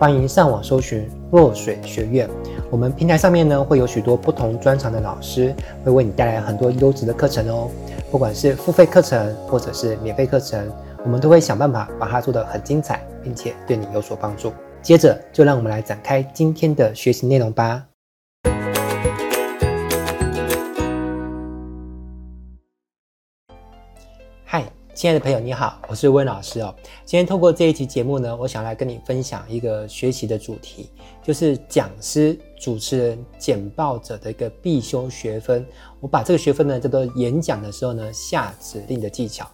欢迎上网搜寻落水学院。我们平台上面呢会有许多不同专长的老师，会为你带来很多优质的课程哦。不管是付费课程或者是免费课程，我们都会想办法把它做得很精彩，并且对你有所帮助。接着就让我们来展开今天的学习内容吧。亲爱的朋友，你好，我是温老师哦。今天透过这一期节目呢，我想来跟你分享一个学习的主题，就是讲师、主持人、简报者的一个必修学分。我把这个学分呢叫做演讲的时候呢下指令的技巧。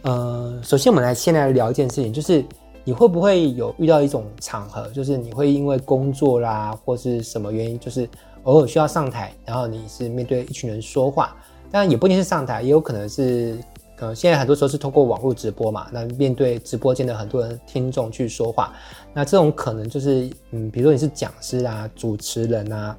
呃，首先我们来先来聊一件事情，就是你会不会有遇到一种场合，就是你会因为工作啦或是什么原因，就是偶尔需要上台，然后你是面对一群人说话，当然也不一定是上台，也有可能是。呃，现在很多时候是通过网络直播嘛，那面对直播间的很多人听众去说话，那这种可能就是，嗯，比如说你是讲师啊、主持人啊、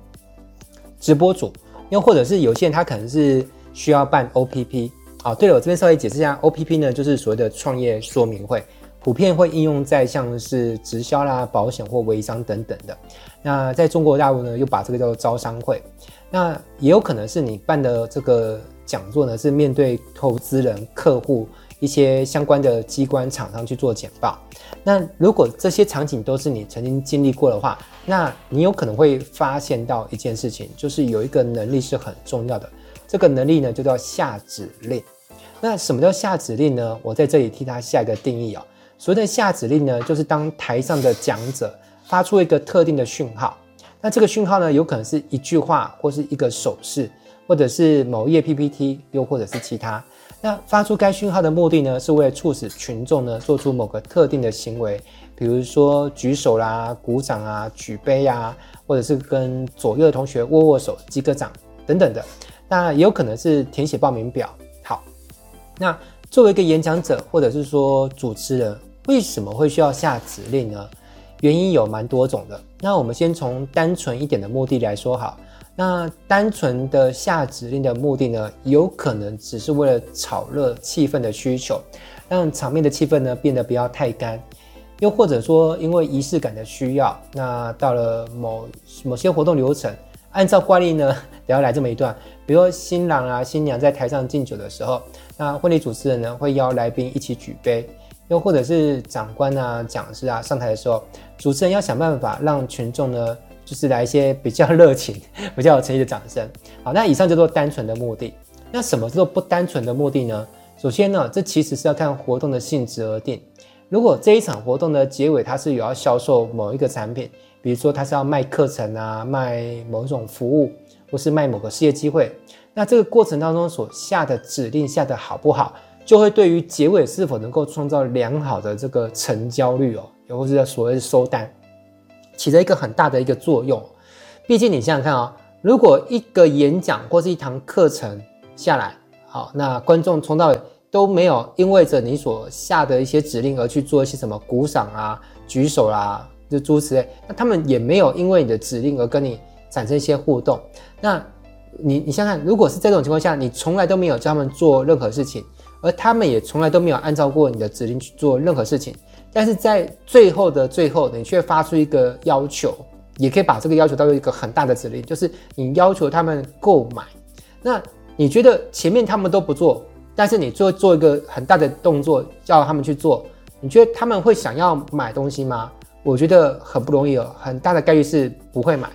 直播主，又或者是有些人他可能是需要办 OPP。哦，对了，我这边稍微解释一下，OPP 呢就是所谓的创业说明会，普遍会应用在像是直销啦、保险或微商等等的。那在中国大陆呢，又把这个叫做招商会。那也有可能是你办的这个。讲座呢是面对投资人、客户一些相关的机关厂商去做简报。那如果这些场景都是你曾经经历过的话，那你有可能会发现到一件事情，就是有一个能力是很重要的。这个能力呢就叫下指令。那什么叫下指令呢？我在这里替他下一个定义哦。所谓的下指令呢，就是当台上的讲者发出一个特定的讯号，那这个讯号呢有可能是一句话或是一个手势。或者是某页 PPT，又或者是其他。那发出该讯号的目的呢，是为了促使群众呢做出某个特定的行为，比如说举手啦、鼓掌啊、举杯啊，或者是跟左右的同学握握手、击个掌等等的。那也有可能是填写报名表。好，那作为一个演讲者或者是说主持人，为什么会需要下指令呢？原因有蛮多种的。那我们先从单纯一点的目的来说好。那单纯的下指令的目的呢，有可能只是为了炒热气氛的需求，让场面的气氛呢变得不要太干，又或者说因为仪式感的需要，那到了某某些活动流程，按照惯例呢，得要来这么一段，比如说新郎啊新娘在台上敬酒的时候，那婚礼主持人呢会邀来宾一起举杯，又或者是长官啊讲师啊上台的时候，主持人要想办法让群众呢。就是来一些比较热情、比较有诚意的掌声。好，那以上叫做单纯的目的。那什么叫做不单纯的目的呢？首先呢，这其实是要看活动的性质而定。如果这一场活动的结尾它是有要销售某一个产品，比如说它是要卖课程啊、卖某一种服务，或是卖某个事业机会，那这个过程当中所下的指令下得好不好，就会对于结尾是否能够创造良好的这个成交率哦，又或是所谓的收单。起着一个很大的一个作用，毕竟你想想看啊、哦，如果一个演讲或是一堂课程下来，好，那观众从到都没有因为着你所下的一些指令而去做一些什么鼓掌啊、举手啊，就诸如此类，那他们也没有因为你的指令而跟你产生一些互动。那你你想想看，如果是这种情况下，你从来都没有叫他们做任何事情，而他们也从来都没有按照过你的指令去做任何事情。但是在最后的最后，你却发出一个要求，也可以把这个要求当做一个很大的指令，就是你要求他们购买。那你觉得前面他们都不做，但是你做做一个很大的动作叫他们去做，你觉得他们会想要买东西吗？我觉得很不容易哦，很大的概率是不会买。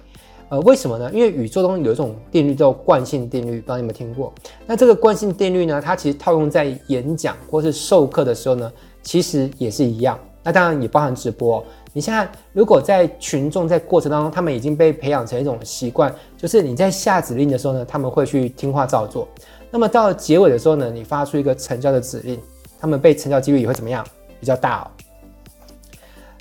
呃，为什么呢？因为宇宙中有一种定律叫惯性定律，不知道你有没有听过？那这个惯性定律呢，它其实套用在演讲或是授课的时候呢。其实也是一样，那当然也包含直播。你现在如果在群众在过程当中，他们已经被培养成一种习惯，就是你在下指令的时候呢，他们会去听话照做。那么到结尾的时候呢，你发出一个成交的指令，他们被成交几率也会怎么样？比较大哦。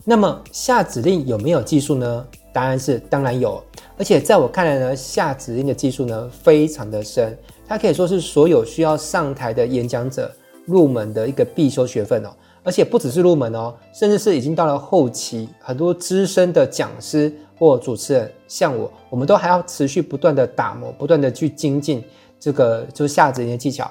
那么下指令有没有技术呢？答案是当然有，而且在我看来呢，下指令的技术呢非常的深，它可以说是所有需要上台的演讲者入门的一个必修学分哦。而且不只是入门哦，甚至是已经到了后期，很多资深的讲师或主持人，像我，我们都还要持续不断的打磨，不断的去精进这个就是下指令的技巧。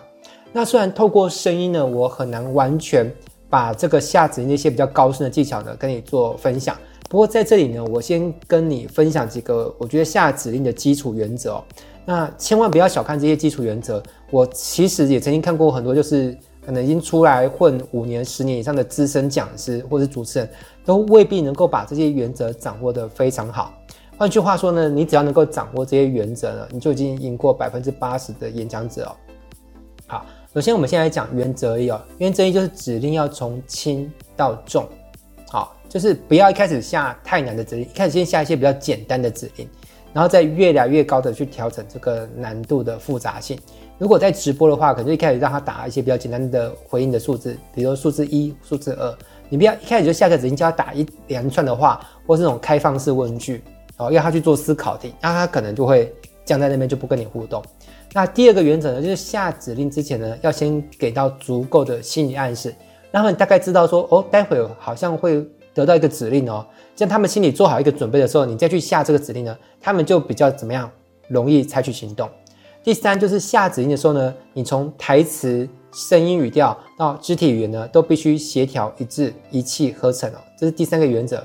那虽然透过声音呢，我很难完全。把这个下指令那些比较高深的技巧呢，跟你做分享。不过在这里呢，我先跟你分享几个我觉得下指令的基础原则哦。那千万不要小看这些基础原则。我其实也曾经看过很多，就是可能已经出来混五年、十年以上的资深讲师或是主持人，都未必能够把这些原则掌握得非常好。换句话说呢，你只要能够掌握这些原则呢，你就已经赢过百分之八十的演讲者哦。好。首先，我们先来讲原则一哦。原则一就是指令要从轻到重，好，就是不要一开始下太难的指令，一开始先下一些比较简单的指令，然后再越来越高的去调整这个难度的复杂性。如果在直播的话，可能一开始让他打一些比较简单的回应的数字，比如说数字一、数字二。你不要一开始就下个指令叫他打一连串的话，或是这种开放式问句，哦，要他去做思考题，那他可能就会僵在那边，就不跟你互动。那第二个原则呢，就是下指令之前呢，要先给到足够的心理暗示，让他们大概知道说，哦，待会好像会得到一个指令哦，这样他们心里做好一个准备的时候，你再去下这个指令呢，他们就比较怎么样，容易采取行动。第三就是下指令的时候呢，你从台词、声音、语调到肢体语言呢，都必须协调一致、一气呵成哦，这是第三个原则。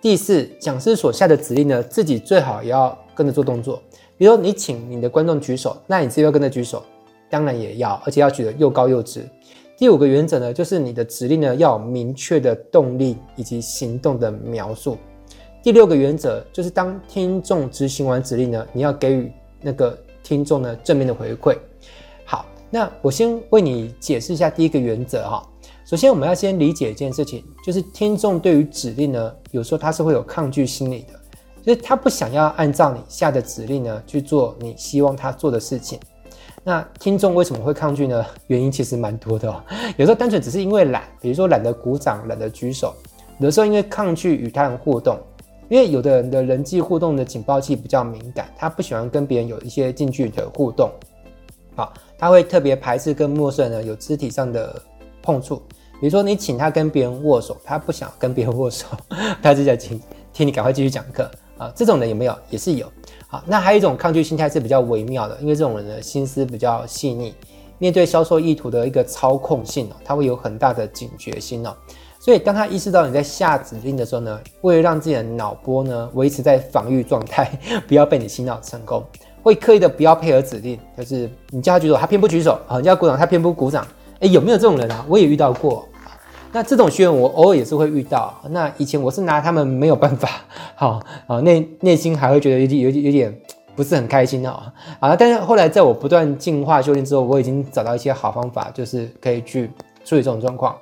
第四，讲师所下的指令呢，自己最好也要跟着做动作。比如说你请你的观众举手，那你自己要跟着举手，当然也要，而且要举得又高又直。第五个原则呢，就是你的指令呢要有明确的动力以及行动的描述。第六个原则就是当听众执行完指令呢，你要给予那个听众呢正面的回馈。好，那我先为你解释一下第一个原则哈。首先我们要先理解一件事情，就是听众对于指令呢，有时候他是会有抗拒心理的。就是他不想要按照你下的指令呢去做你希望他做的事情，那听众为什么会抗拒呢？原因其实蛮多的哦。有时候单纯只是因为懒，比如说懒得鼓掌、懒得举手；有的时候因为抗拒与他人互动，因为有的人的人际互动的警报器比较敏感，他不喜欢跟别人有一些近距离的互动。好，他会特别排斥跟陌生人有肢体上的碰触。比如说你请他跟别人握手，他不想跟别人握手，他就在听听你赶快继续讲课。啊，这种人有没有？也是有。好，那还有一种抗拒心态是比较微妙的，因为这种人的心思比较细腻，面对销售意图的一个操控性哦，他会有很大的警觉心哦。所以当他意识到你在下指令的时候呢，为了让自己的脑波呢维持在防御状态，不要被你洗脑成功，会刻意的不要配合指令，就是你叫他举手，他偏不举手；啊，你叫他鼓掌，他偏不鼓掌。诶，有没有这种人啊？我也遇到过。那这种学员我偶尔也是会遇到。那以前我是拿他们没有办法，好啊，内内心还会觉得有点有点有点不是很开心哦。啊，但是后来在我不断进化修炼之后，我已经找到一些好方法，就是可以去处理这种状况。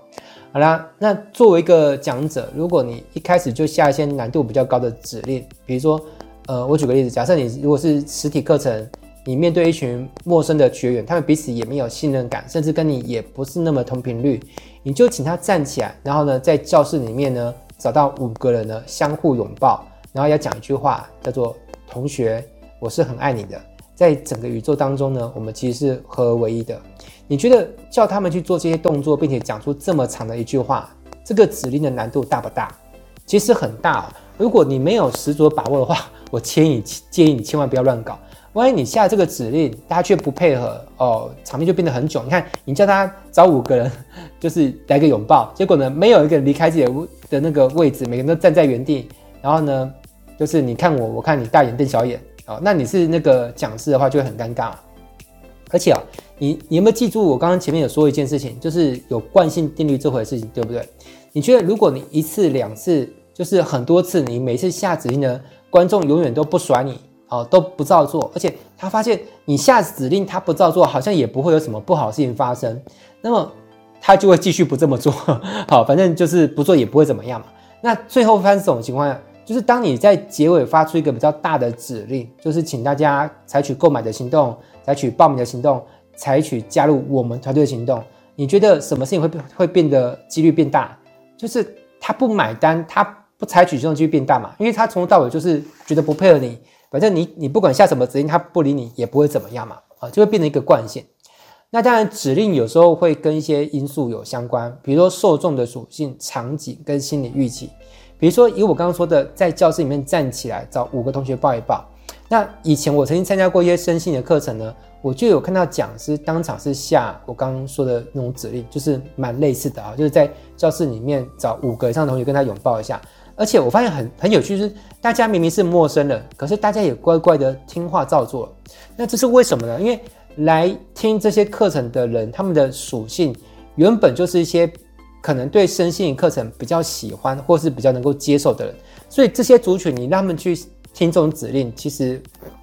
好啦，那作为一个讲者，如果你一开始就下一些难度比较高的指令，比如说，呃，我举个例子，假设你如果是实体课程，你面对一群陌生的学员，他们彼此也没有信任感，甚至跟你也不是那么同频率。你就请他站起来，然后呢，在教室里面呢，找到五个人呢，相互拥抱，然后要讲一句话，叫做“同学，我是很爱你的”。在整个宇宙当中呢，我们其实是合而为一的。你觉得叫他们去做这些动作，并且讲出这么长的一句话，这个指令的难度大不大？其实很大哦。如果你没有十足把握的话，我建议建议你千万不要乱搞。万一你下这个指令，大家却不配合哦，场面就变得很囧。你看，你叫他找五个人，就是来个拥抱，结果呢，没有一个人离开自己的的那个位置，每个人都站在原地。然后呢，就是你看我，我看你，大眼瞪小眼哦。那你是那个讲师的话，就会很尴尬。而且啊，你你有没有记住我刚刚前面有说一件事情，就是有惯性定律这回事情，对不对？你觉得如果你一次两次，就是很多次，你每次下指令呢，观众永远都不甩你。哦，都不照做，而且他发现你下指令，他不照做，好像也不会有什么不好的事情发生，那么他就会继续不这么做。好，反正就是不做也不会怎么样嘛。那最后发生这种情况下，就是当你在结尾发出一个比较大的指令，就是请大家采取购买的行动，采取报名的行动，采取加入我们团队的行动，你觉得什么事情会会变得几率变大？就是他不买单，他不采取行动几率变大嘛，因为他从头到尾就是觉得不配合你，反正你你不管下什么指令，他不理你也不会怎么样嘛，啊，就会变成一个惯性。那当然，指令有时候会跟一些因素有相关，比如说受众的属性、场景跟心理预期。比如说，以我刚刚说的，在教室里面站起来找五个同学抱一抱。那以前我曾经参加过一些身心的课程呢，我就有看到讲师当场是下我刚刚说的那种指令，就是蛮类似的啊，就是在教室里面找五个以上的同学跟他拥抱一下。而且我发现很很有趣，就是大家明明是陌生人，可是大家也乖乖的听话照做。那这是为什么呢？因为来听这些课程的人，他们的属性原本就是一些可能对身心灵课程比较喜欢或是比较能够接受的人，所以这些族群你让他们去听这种指令，其实，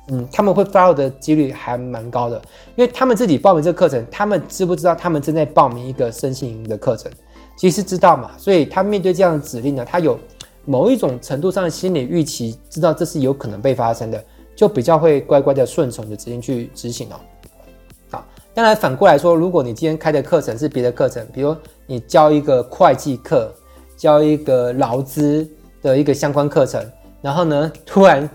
嗯，他们会 follow 的几率还蛮高的，因为他们自己报名这个课程，他们知不知道他们正在报名一个身心灵的课程？其实知道嘛，所以他面对这样的指令呢，他有某一种程度上的心理预期，知道这是有可能被发生的，就比较会乖乖的顺从的指令去执行哦。好当然，反过来说，如果你今天开的课程是别的课程，比如你教一个会计课，教一个劳资的一个相关课程，然后呢，突然，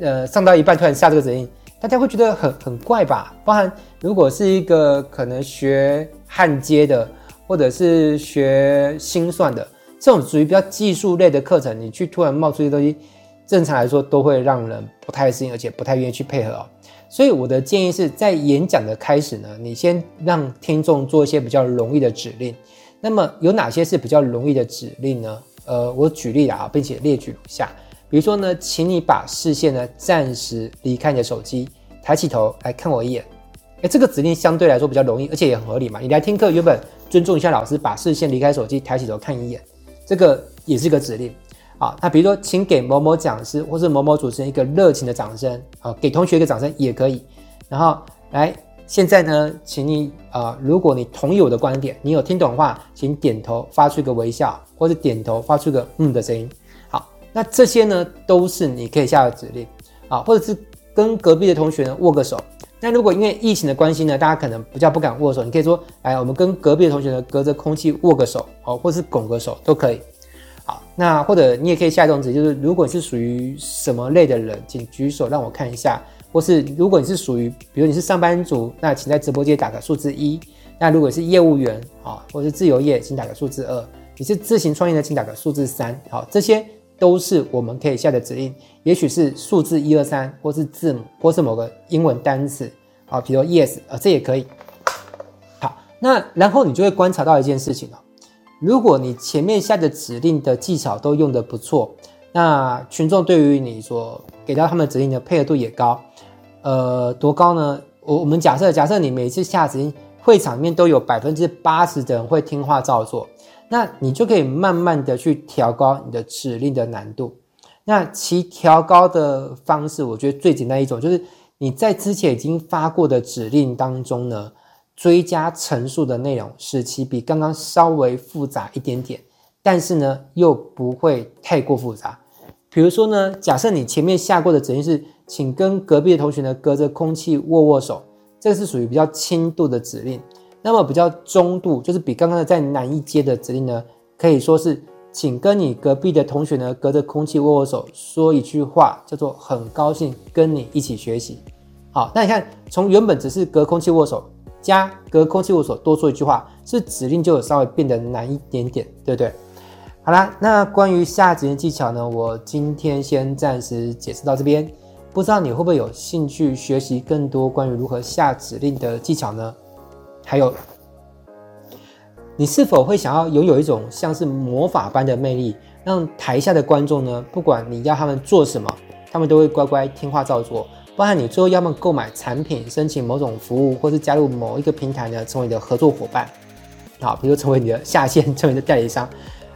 呃，上到一半突然下这个指令，大家会觉得很很怪吧？包含如果是一个可能学焊接的，或者是学心算的，这种属于比较技术类的课程，你去突然冒出一些东西，正常来说都会让人不太适应，而且不太愿意去配合哦。所以我的建议是在演讲的开始呢，你先让听众做一些比较容易的指令。那么有哪些是比较容易的指令呢？呃，我举例了啊，并且列举如下。比如说呢，请你把视线呢暂时离开你的手机，抬起头来看我一眼。诶，这个指令相对来说比较容易，而且也很合理嘛。你来听课，原本尊重一下老师，把视线离开手机，抬起头看一眼，这个也是一个指令。啊，那比如说，请给某某讲师或是某某主持人一个热情的掌声。啊，给同学一个掌声也可以。然后来，现在呢，请你啊、呃，如果你同意我的观点，你有听懂的话，请点头发出一个微笑，或者点头发出一个嗯的声音。好，那这些呢都是你可以下的指令啊，或者是跟隔壁的同学呢握个手。那如果因为疫情的关系呢，大家可能比较不敢握手，你可以说，哎，我们跟隔壁的同学呢隔着空气握个手，哦，或是拱个手都可以。好，那或者你也可以下一种指令，就是如果你是属于什么类的人，请举手让我看一下。或是如果你是属于，比如你是上班族，那请在直播间打个数字一。那如果是业务员啊，或是自由业，请打个数字二。你是自行创业的，请打个数字三。好，这些都是我们可以下的指令，也许是数字一二三，或是字母，或是某个英文单词啊，比如 yes 啊，这也可以。好，那然后你就会观察到一件事情了。如果你前面下的指令的技巧都用得不错，那群众对于你所给到他们指令的配合度也高，呃，多高呢？我我们假设，假设你每次下指令，会场面都有百分之八十的人会听话照做，那你就可以慢慢的去调高你的指令的难度。那其调高的方式，我觉得最简单一种就是你在之前已经发过的指令当中呢。追加陈述的内容，使其比刚刚稍微复杂一点点，但是呢，又不会太过复杂。比如说呢，假设你前面下过的指令是，请跟隔壁的同学呢隔着空气握握手，这是属于比较轻度的指令。那么比较中度，就是比刚刚的再难一阶的指令呢，可以说是，请跟你隔壁的同学呢隔着空气握握手，说一句话，叫做很高兴跟你一起学习。好，那你看，从原本只是隔空气握手。加隔空气握手，多说一句话，是指令就有稍微变得难一点点，对不对？好啦，那关于下指令技巧呢，我今天先暂时解释到这边。不知道你会不会有兴趣学习更多关于如何下指令的技巧呢？还有，你是否会想要拥有一种像是魔法般的魅力，让台下的观众呢，不管你要他们做什么，他们都会乖乖听话照做？包含你最后要么购买产品、申请某种服务，或是加入某一个平台呢，成为你的合作伙伴，好，比如成为你的下线，成为你的代理商，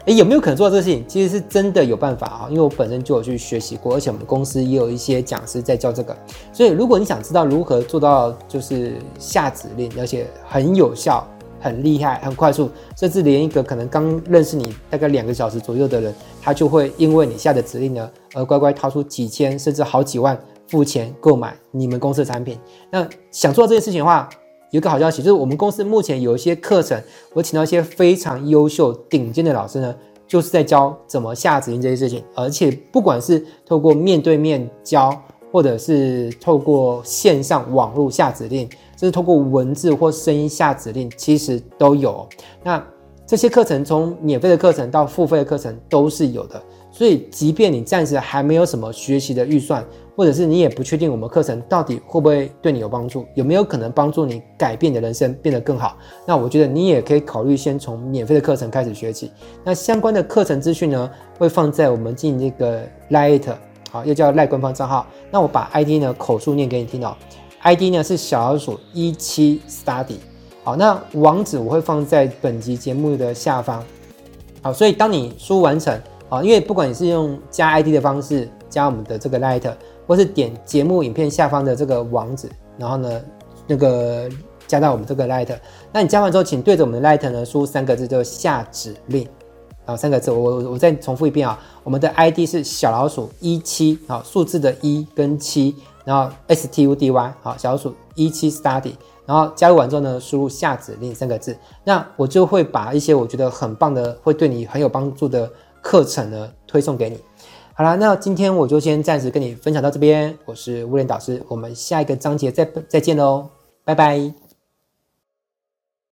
诶，有没有可能做到这个事情？其实是真的有办法啊，因为我本身就有去学习过，而且我们公司也有一些讲师在教这个。所以，如果你想知道如何做到就是下指令，而且很有效、很厉害、很快速，甚至连一个可能刚认识你大概两个小时左右的人，他就会因为你下的指令呢，而乖乖掏出几千甚至好几万。付钱购买你们公司的产品。那想做到这件事情的话，有个好消息，就是我们公司目前有一些课程，我请到一些非常优秀、顶尖的老师呢，就是在教怎么下指令这些事情，而且不管是透过面对面教，或者是透过线上网络下指令，就是透过文字或声音下指令，其实都有。那这些课程从免费的课程到付费的课程都是有的。所以，即便你暂时还没有什么学习的预算，或者是你也不确定我们课程到底会不会对你有帮助，有没有可能帮助你改变你的人生变得更好，那我觉得你也可以考虑先从免费的课程开始学起。那相关的课程资讯呢，会放在我们进这个 Light 好，又叫 Line 官方账号。那我把 ID 呢口述念给你听哦，ID 呢是小老鼠一七 Study，好，那网址我会放在本集节目的下方。好，所以当你输入完成。啊，因为不管你是用加 ID 的方式加我们的这个 Light，或是点节目影片下方的这个网址，然后呢，那个加到我们这个 Light，那你加完之后，请对着我们的 Light 呢输入三个字，就下指令，啊，三个字，我我再重复一遍啊，我们的 ID 是小老鼠一七，好，数字的一跟七，然后 S T U D Y，好，小老鼠一七 Study，然后加入完之后呢，输入下指令三个字，那我就会把一些我觉得很棒的，会对你很有帮助的。课程呢，推送给你。好了，那今天我就先暂时跟你分享到这边。我是物联导师，我们下一个章节再再见喽，拜拜。